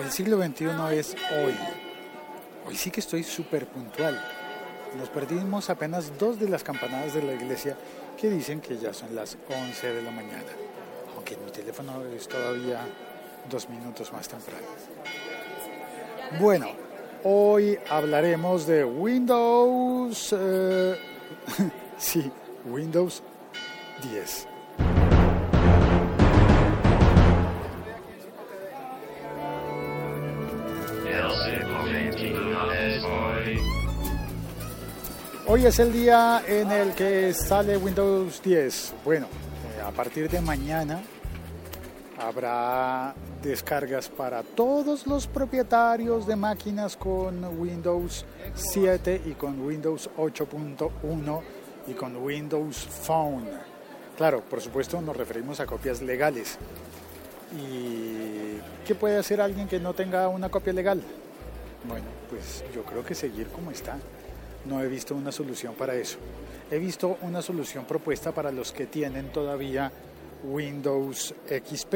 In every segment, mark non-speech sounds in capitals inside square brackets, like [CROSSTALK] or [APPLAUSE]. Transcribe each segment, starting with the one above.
El siglo XXI es hoy. Hoy sí que estoy súper puntual. Nos perdimos apenas dos de las campanadas de la iglesia que dicen que ya son las 11 de la mañana. Aunque en mi teléfono es todavía dos minutos más temprano. Bueno, hoy hablaremos de Windows... eh, [LAUGHS] sí, Windows 10. Hoy es el día en el que sale Windows 10. Bueno, eh, a partir de mañana habrá descargas para todos los propietarios de máquinas con Windows 7 y con Windows 8.1 y con Windows Phone. Claro, por supuesto nos referimos a copias legales. ¿Y qué puede hacer alguien que no tenga una copia legal? Bueno, pues yo creo que seguir como está. No he visto una solución para eso. He visto una solución propuesta para los que tienen todavía Windows XP.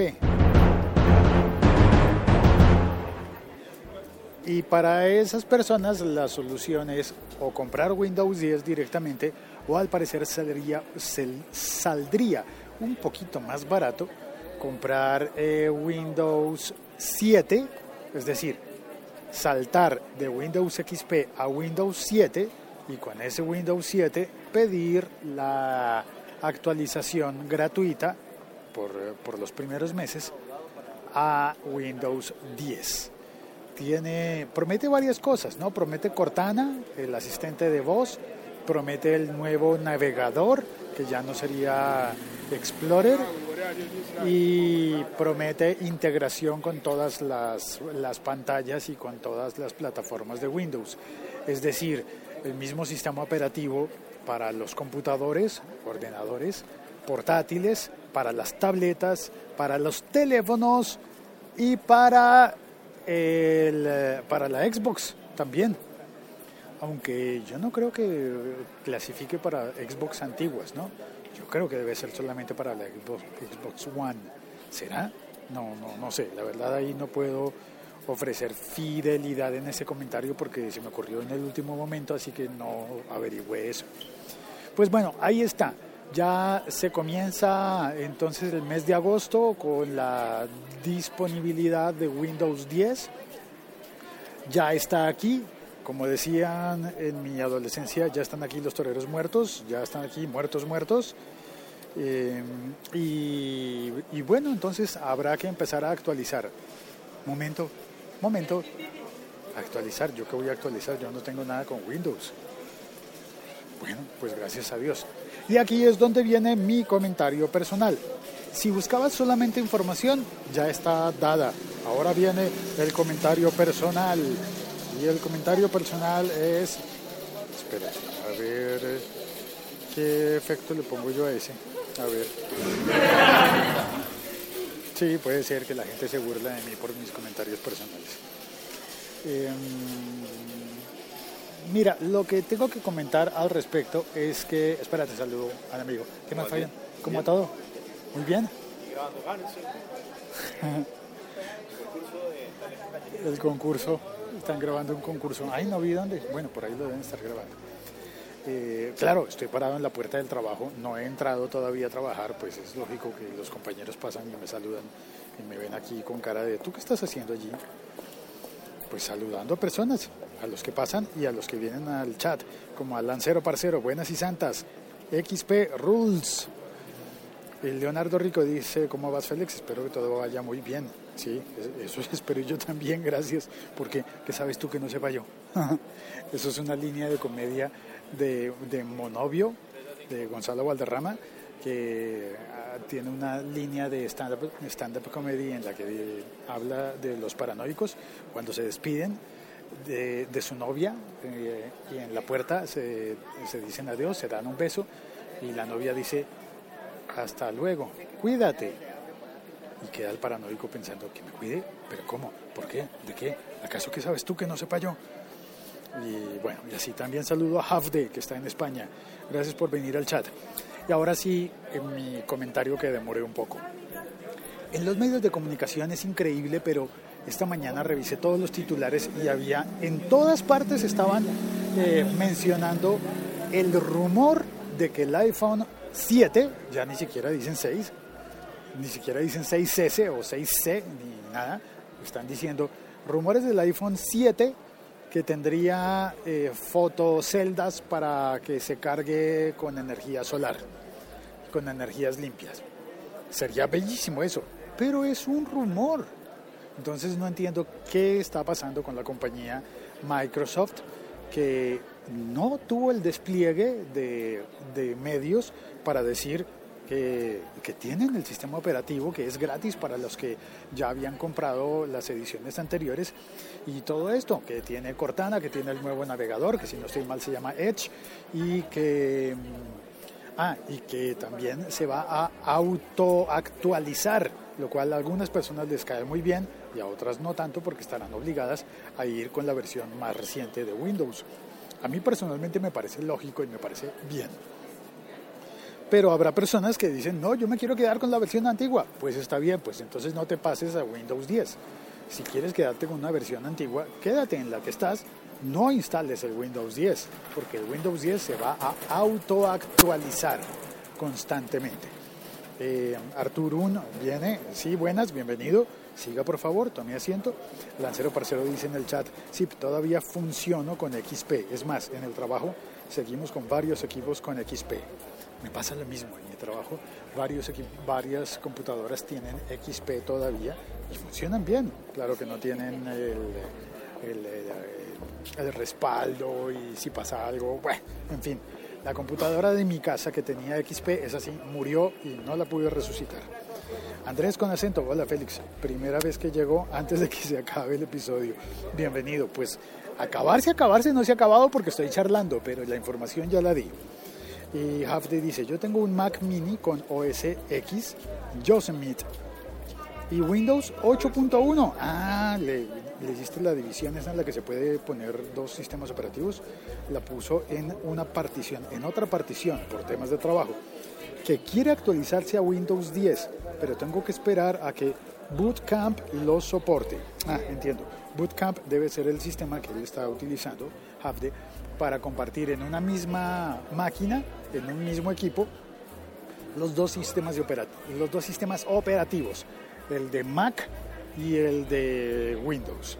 Y para esas personas la solución es o comprar Windows 10 directamente o al parecer saldría, sal- saldría un poquito más barato comprar eh, Windows 7, es decir, saltar de Windows XP a Windows 7 y con ese Windows 7 pedir la actualización gratuita por, eh, por los primeros meses a Windows 10. Tiene, promete varias cosas, ¿no? Promete Cortana, el asistente de voz, promete el nuevo navegador, que ya no sería Explorer, y promete integración con todas las, las pantallas y con todas las plataformas de Windows. Es decir, el mismo sistema operativo para los computadores, ordenadores, portátiles, para las tabletas, para los teléfonos y para, el, para la Xbox también. Aunque yo no creo que clasifique para Xbox antiguas, ¿no? Creo que debe ser solamente para la Xbox, Xbox One. ¿Será? No, no, no sé. La verdad ahí no puedo ofrecer fidelidad en ese comentario porque se me ocurrió en el último momento, así que no averigüé eso. Pues bueno, ahí está. Ya se comienza entonces el mes de agosto con la disponibilidad de Windows 10. Ya está aquí. Como decían en mi adolescencia, ya están aquí los toreros muertos, ya están aquí muertos, muertos. Eh, y, y bueno, entonces habrá que empezar a actualizar. Momento, momento. Actualizar, ¿yo qué voy a actualizar? Yo no tengo nada con Windows. Bueno, pues gracias a Dios. Y aquí es donde viene mi comentario personal. Si buscabas solamente información, ya está dada. Ahora viene el comentario personal. Y el comentario personal es... Espera, a ver... ¿Qué efecto le pongo yo a ese? A ver. Sí, puede ser que la gente se burla de mí por mis comentarios personales. Em, mira, lo que tengo que comentar al respecto es que... Espérate, saludo al amigo. ¿Qué más, Fabián? ¿Cómo va todo? Muy bien. El concurso, están grabando un concurso. Ay, no vi dónde. Bueno, por ahí lo deben estar grabando. Eh, claro, estoy parado en la puerta del trabajo, no he entrado todavía a trabajar, pues es lógico que los compañeros pasan y me saludan y me ven aquí con cara de, ¿tú qué estás haciendo allí? Pues saludando a personas, a los que pasan y a los que vienen al chat, como al Lancero Parcero, buenas y santas, XP Rules. El Leonardo Rico dice, ¿cómo vas Félix? Espero que todo vaya muy bien. Sí, eso [LAUGHS] espero yo también, gracias, porque ¿qué sabes tú que no sepa yo? [LAUGHS] eso es una línea de comedia de, de Monovio, de Gonzalo Valderrama, que ah, tiene una línea de stand-up stand comedy en la que eh, habla de los paranoicos cuando se despiden de, de su novia eh, y en la puerta se, se dicen adiós, se dan un beso y la novia dice hasta luego, cuídate. Y queda el paranoico pensando que me cuide, pero ¿cómo? ¿Por qué? ¿De qué? ¿Acaso qué sabes tú que no sepa yo? Y bueno, y así también saludo a Hafde, que está en España. Gracias por venir al chat. Y ahora sí, en mi comentario que demoré un poco. En los medios de comunicación es increíble, pero esta mañana revisé todos los titulares y había, en todas partes estaban eh, mencionando el rumor de que el iPhone 7, ya ni siquiera dicen 6, ni siquiera dicen 6S o 6C, ni nada, están diciendo rumores del iPhone 7 que tendría eh, fotoceldas para que se cargue con energía solar, con energías limpias. Sería bellísimo eso, pero es un rumor. Entonces no entiendo qué está pasando con la compañía Microsoft, que no tuvo el despliegue de, de medios para decir que, que, tienen el sistema operativo que es gratis para los que ya habían comprado las ediciones anteriores y todo esto, que tiene Cortana, que tiene el nuevo navegador, que si no estoy mal se llama Edge y que, ah, y que también se va a autoactualizar, lo cual a algunas personas les cae muy bien y a otras no tanto porque estarán obligadas a ir con la versión más reciente de Windows. A mí personalmente me parece lógico y me parece bien. Pero habrá personas que dicen, no, yo me quiero quedar con la versión antigua. Pues está bien, pues entonces no te pases a Windows 10. Si quieres quedarte con una versión antigua, quédate en la que estás. No instales el Windows 10, porque el Windows 10 se va a autoactualizar constantemente. Eh, Artur 1 viene, sí, buenas, bienvenido. Siga por favor, tome asiento. Lancero Parcero dice en el chat, sí, todavía funciono con XP. Es más, en el trabajo seguimos con varios equipos con XP. Me pasa lo mismo en mi trabajo. Varios varias computadoras tienen XP todavía y funcionan bien. Claro que no tienen el, el, el, respaldo y si pasa algo, bueno, en fin. La computadora de mi casa que tenía XP es así, murió y no la pude resucitar. Andrés con acento, hola Félix, primera vez que llego antes de que se acabe el episodio. Bienvenido, pues acabarse, acabarse no se ha acabado porque estoy charlando, pero la información ya la di. Y Hafde dice, yo tengo un Mac mini con OS X, Yosemite y Windows 8.1. Ah, le, le hiciste la división esa en la que se puede poner dos sistemas operativos. La puso en una partición, en otra partición por temas de trabajo, que quiere actualizarse a Windows 10 pero tengo que esperar a que Bootcamp lo soporte. Ah, entiendo. Bootcamp debe ser el sistema que él está utilizando, Havde, para compartir en una misma máquina, en un mismo equipo, los dos sistemas, de los dos sistemas operativos, el de Mac y el de Windows.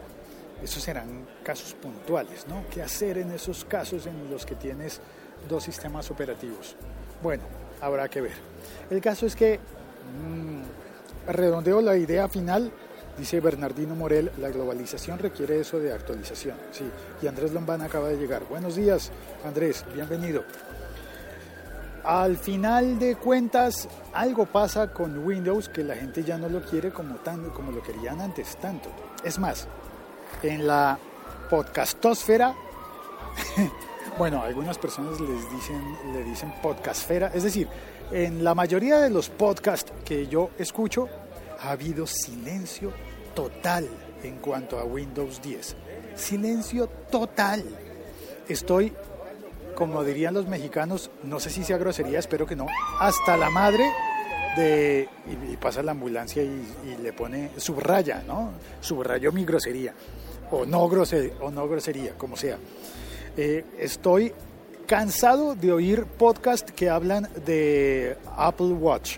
Esos serán casos puntuales, ¿no? ¿Qué hacer en esos casos en los que tienes dos sistemas operativos? Bueno, habrá que ver. El caso es que Mm, redondeo la idea final, dice Bernardino Morel, la globalización requiere eso de actualización. Sí, y Andrés Lombán acaba de llegar. Buenos días, Andrés, bienvenido. Al final de cuentas, algo pasa con Windows que la gente ya no lo quiere como, tan, como lo querían antes tanto. Es más, en la podcastosfera, [LAUGHS] bueno, algunas personas les dicen, le dicen podcastfera, es decir, en la mayoría de los podcasts que yo escucho ha habido silencio total en cuanto a Windows 10. Silencio total. Estoy, como dirían los mexicanos, no sé si sea grosería, espero que no, hasta la madre de... Y, pasa la ambulancia y, le pone subraya, ¿no? Subrayó mi grosería. O no, grosería, o no grosería, como sea. Eh, estoy cansado de oír podcasts que hablan de Apple Watch.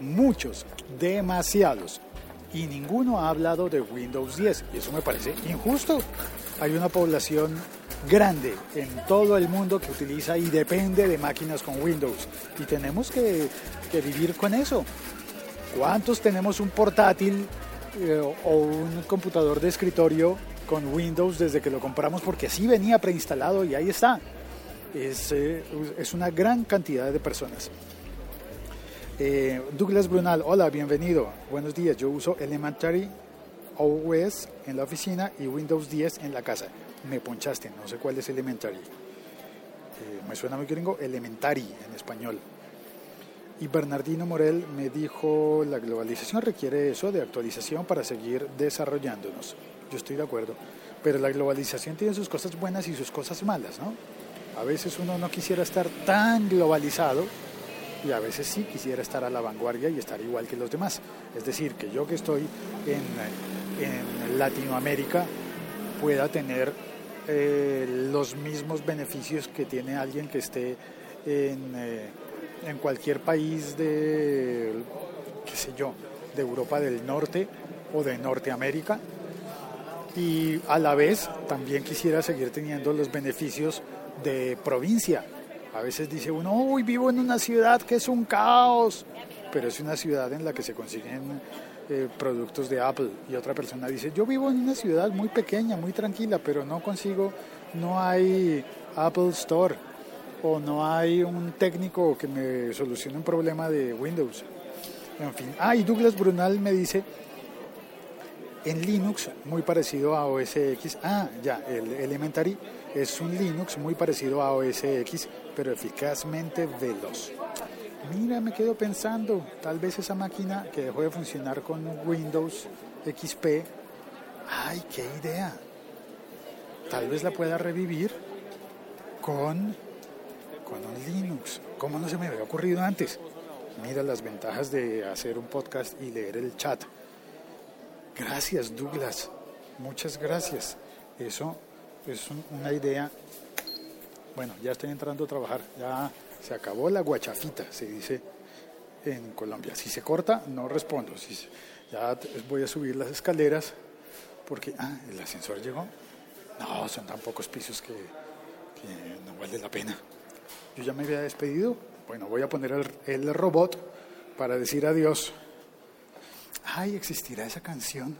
Muchos, demasiados. Y ninguno ha hablado de Windows 10. Y eso me parece injusto. Hay una población grande en todo el mundo que utiliza y depende de máquinas con Windows. Y tenemos que, vivir con eso. ¿Cuántos tenemos un portátil eh, o un computador de escritorio con Windows desde que lo compramos porque así venía preinstalado y ahí está. Es, eh, es una gran cantidad de personas. Eh, Douglas Brunal, hola, bienvenido. Buenos días. Yo uso Elementary OS en la oficina y Windows 10 en la casa. Me ponchaste, no sé cuál es Elementary. Eh, me suena muy gringo, Elementary en español. Y Bernardino Morel me dijo, la globalización requiere eso de actualización para seguir desarrollándonos yo estoy de acuerdo. Pero la globalización tiene sus cosas buenas y sus cosas malas, ¿no? A veces uno no quisiera estar tan globalizado y a veces sí quisiera estar a la vanguardia y estar igual que los demás. Es decir, que yo que estoy en, en Latinoamérica pueda tener eh, los mismos beneficios que tiene alguien que esté en, eh, en cualquier país de, qué sé yo, de Europa del Norte o de Norteamérica. Y a la vez también quisiera seguir teniendo los beneficios de provincia. A veces dice uno, uy, vivo en una ciudad que es un caos, pero es una ciudad en la que se consiguen eh, productos de Apple. Y otra persona dice, yo vivo en una ciudad muy pequeña, muy tranquila, pero no consigo, no hay Apple Store o no hay un técnico que me solucione un problema de Windows. En fin. Ah, y Douglas Brunal me dice, en Linux, muy parecido a OS X, ah, ya, el Elementary es un Linux muy parecido a OS X, pero eficazmente veloz. Mira, me quedo pensando, tal vez esa máquina que dejó de funcionar con Windows XP, ay, qué idea. Tal vez la pueda revivir con, con un Linux. ¿Cómo no se me había ocurrido antes? Mira las ventajas de hacer un podcast y leer el chat. Gracias, Douglas. Muchas gracias. Eso es una idea. Bueno, ya estoy entrando a trabajar. Ya se acabó la guachafita, se dice en Colombia. Si se corta, no respondo. Ya voy a subir las escaleras porque, ah, el ascensor llegó. No, son tan pocos pisos que, no vale la pena. Yo ya me había despedido. Bueno, voy a poner el, el robot para decir adiós. Ay, existirá esa canción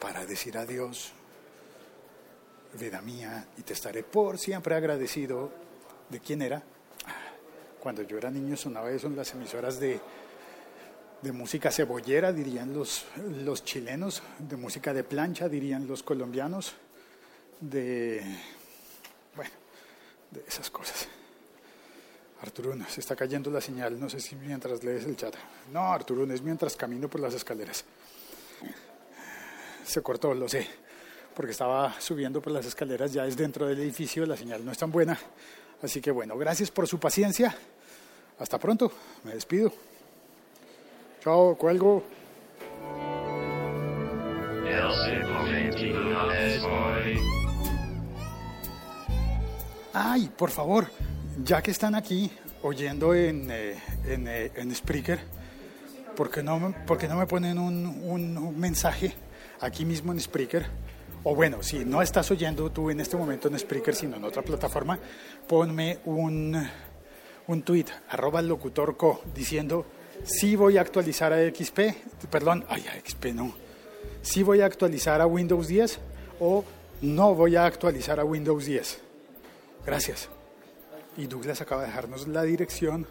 para decir adiós, vida mía, y te estaré por siempre agradecido. ¿De quién era? Cuando yo era niño sonaba eso en las emisoras de, de música cebollera, dirían los, los chilenos, de música de plancha, dirían los colombianos, de, bueno, de esas cosas. Arturún, se está cayendo la señal, no sé si mientras lees el chat. No, Arturún, es mientras camino por las escaleras. Se cortó, lo sé, porque estaba subiendo por las escaleras, ya es dentro del edificio, la señal no es tan buena. Así que bueno, gracias por su paciencia. Hasta pronto, me despido. Chao, cuelgo. Ay, por favor, ya que están aquí oyendo en, eh, en, eh, en Spreaker, ¿por qué no, no me ponen un, un mensaje aquí mismo en Spreaker? o bueno, si no estás oyendo tú en este momento en Spreaker, sino en otra plataforma, ponme un, un tweet, arroba locutorco, diciendo si voy a actualizar a XP, perdón, ay, a XP no, si voy a actualizar a Windows 10 o no voy a actualizar a Windows 10. Gracias. Y Douglas acaba de dejarnos la dirección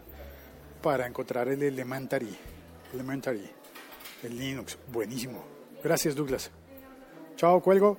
para encontrar el Elementary. Elementary. El Linux. Buenísimo. Gracias, Douglas. Chao, cuelgo.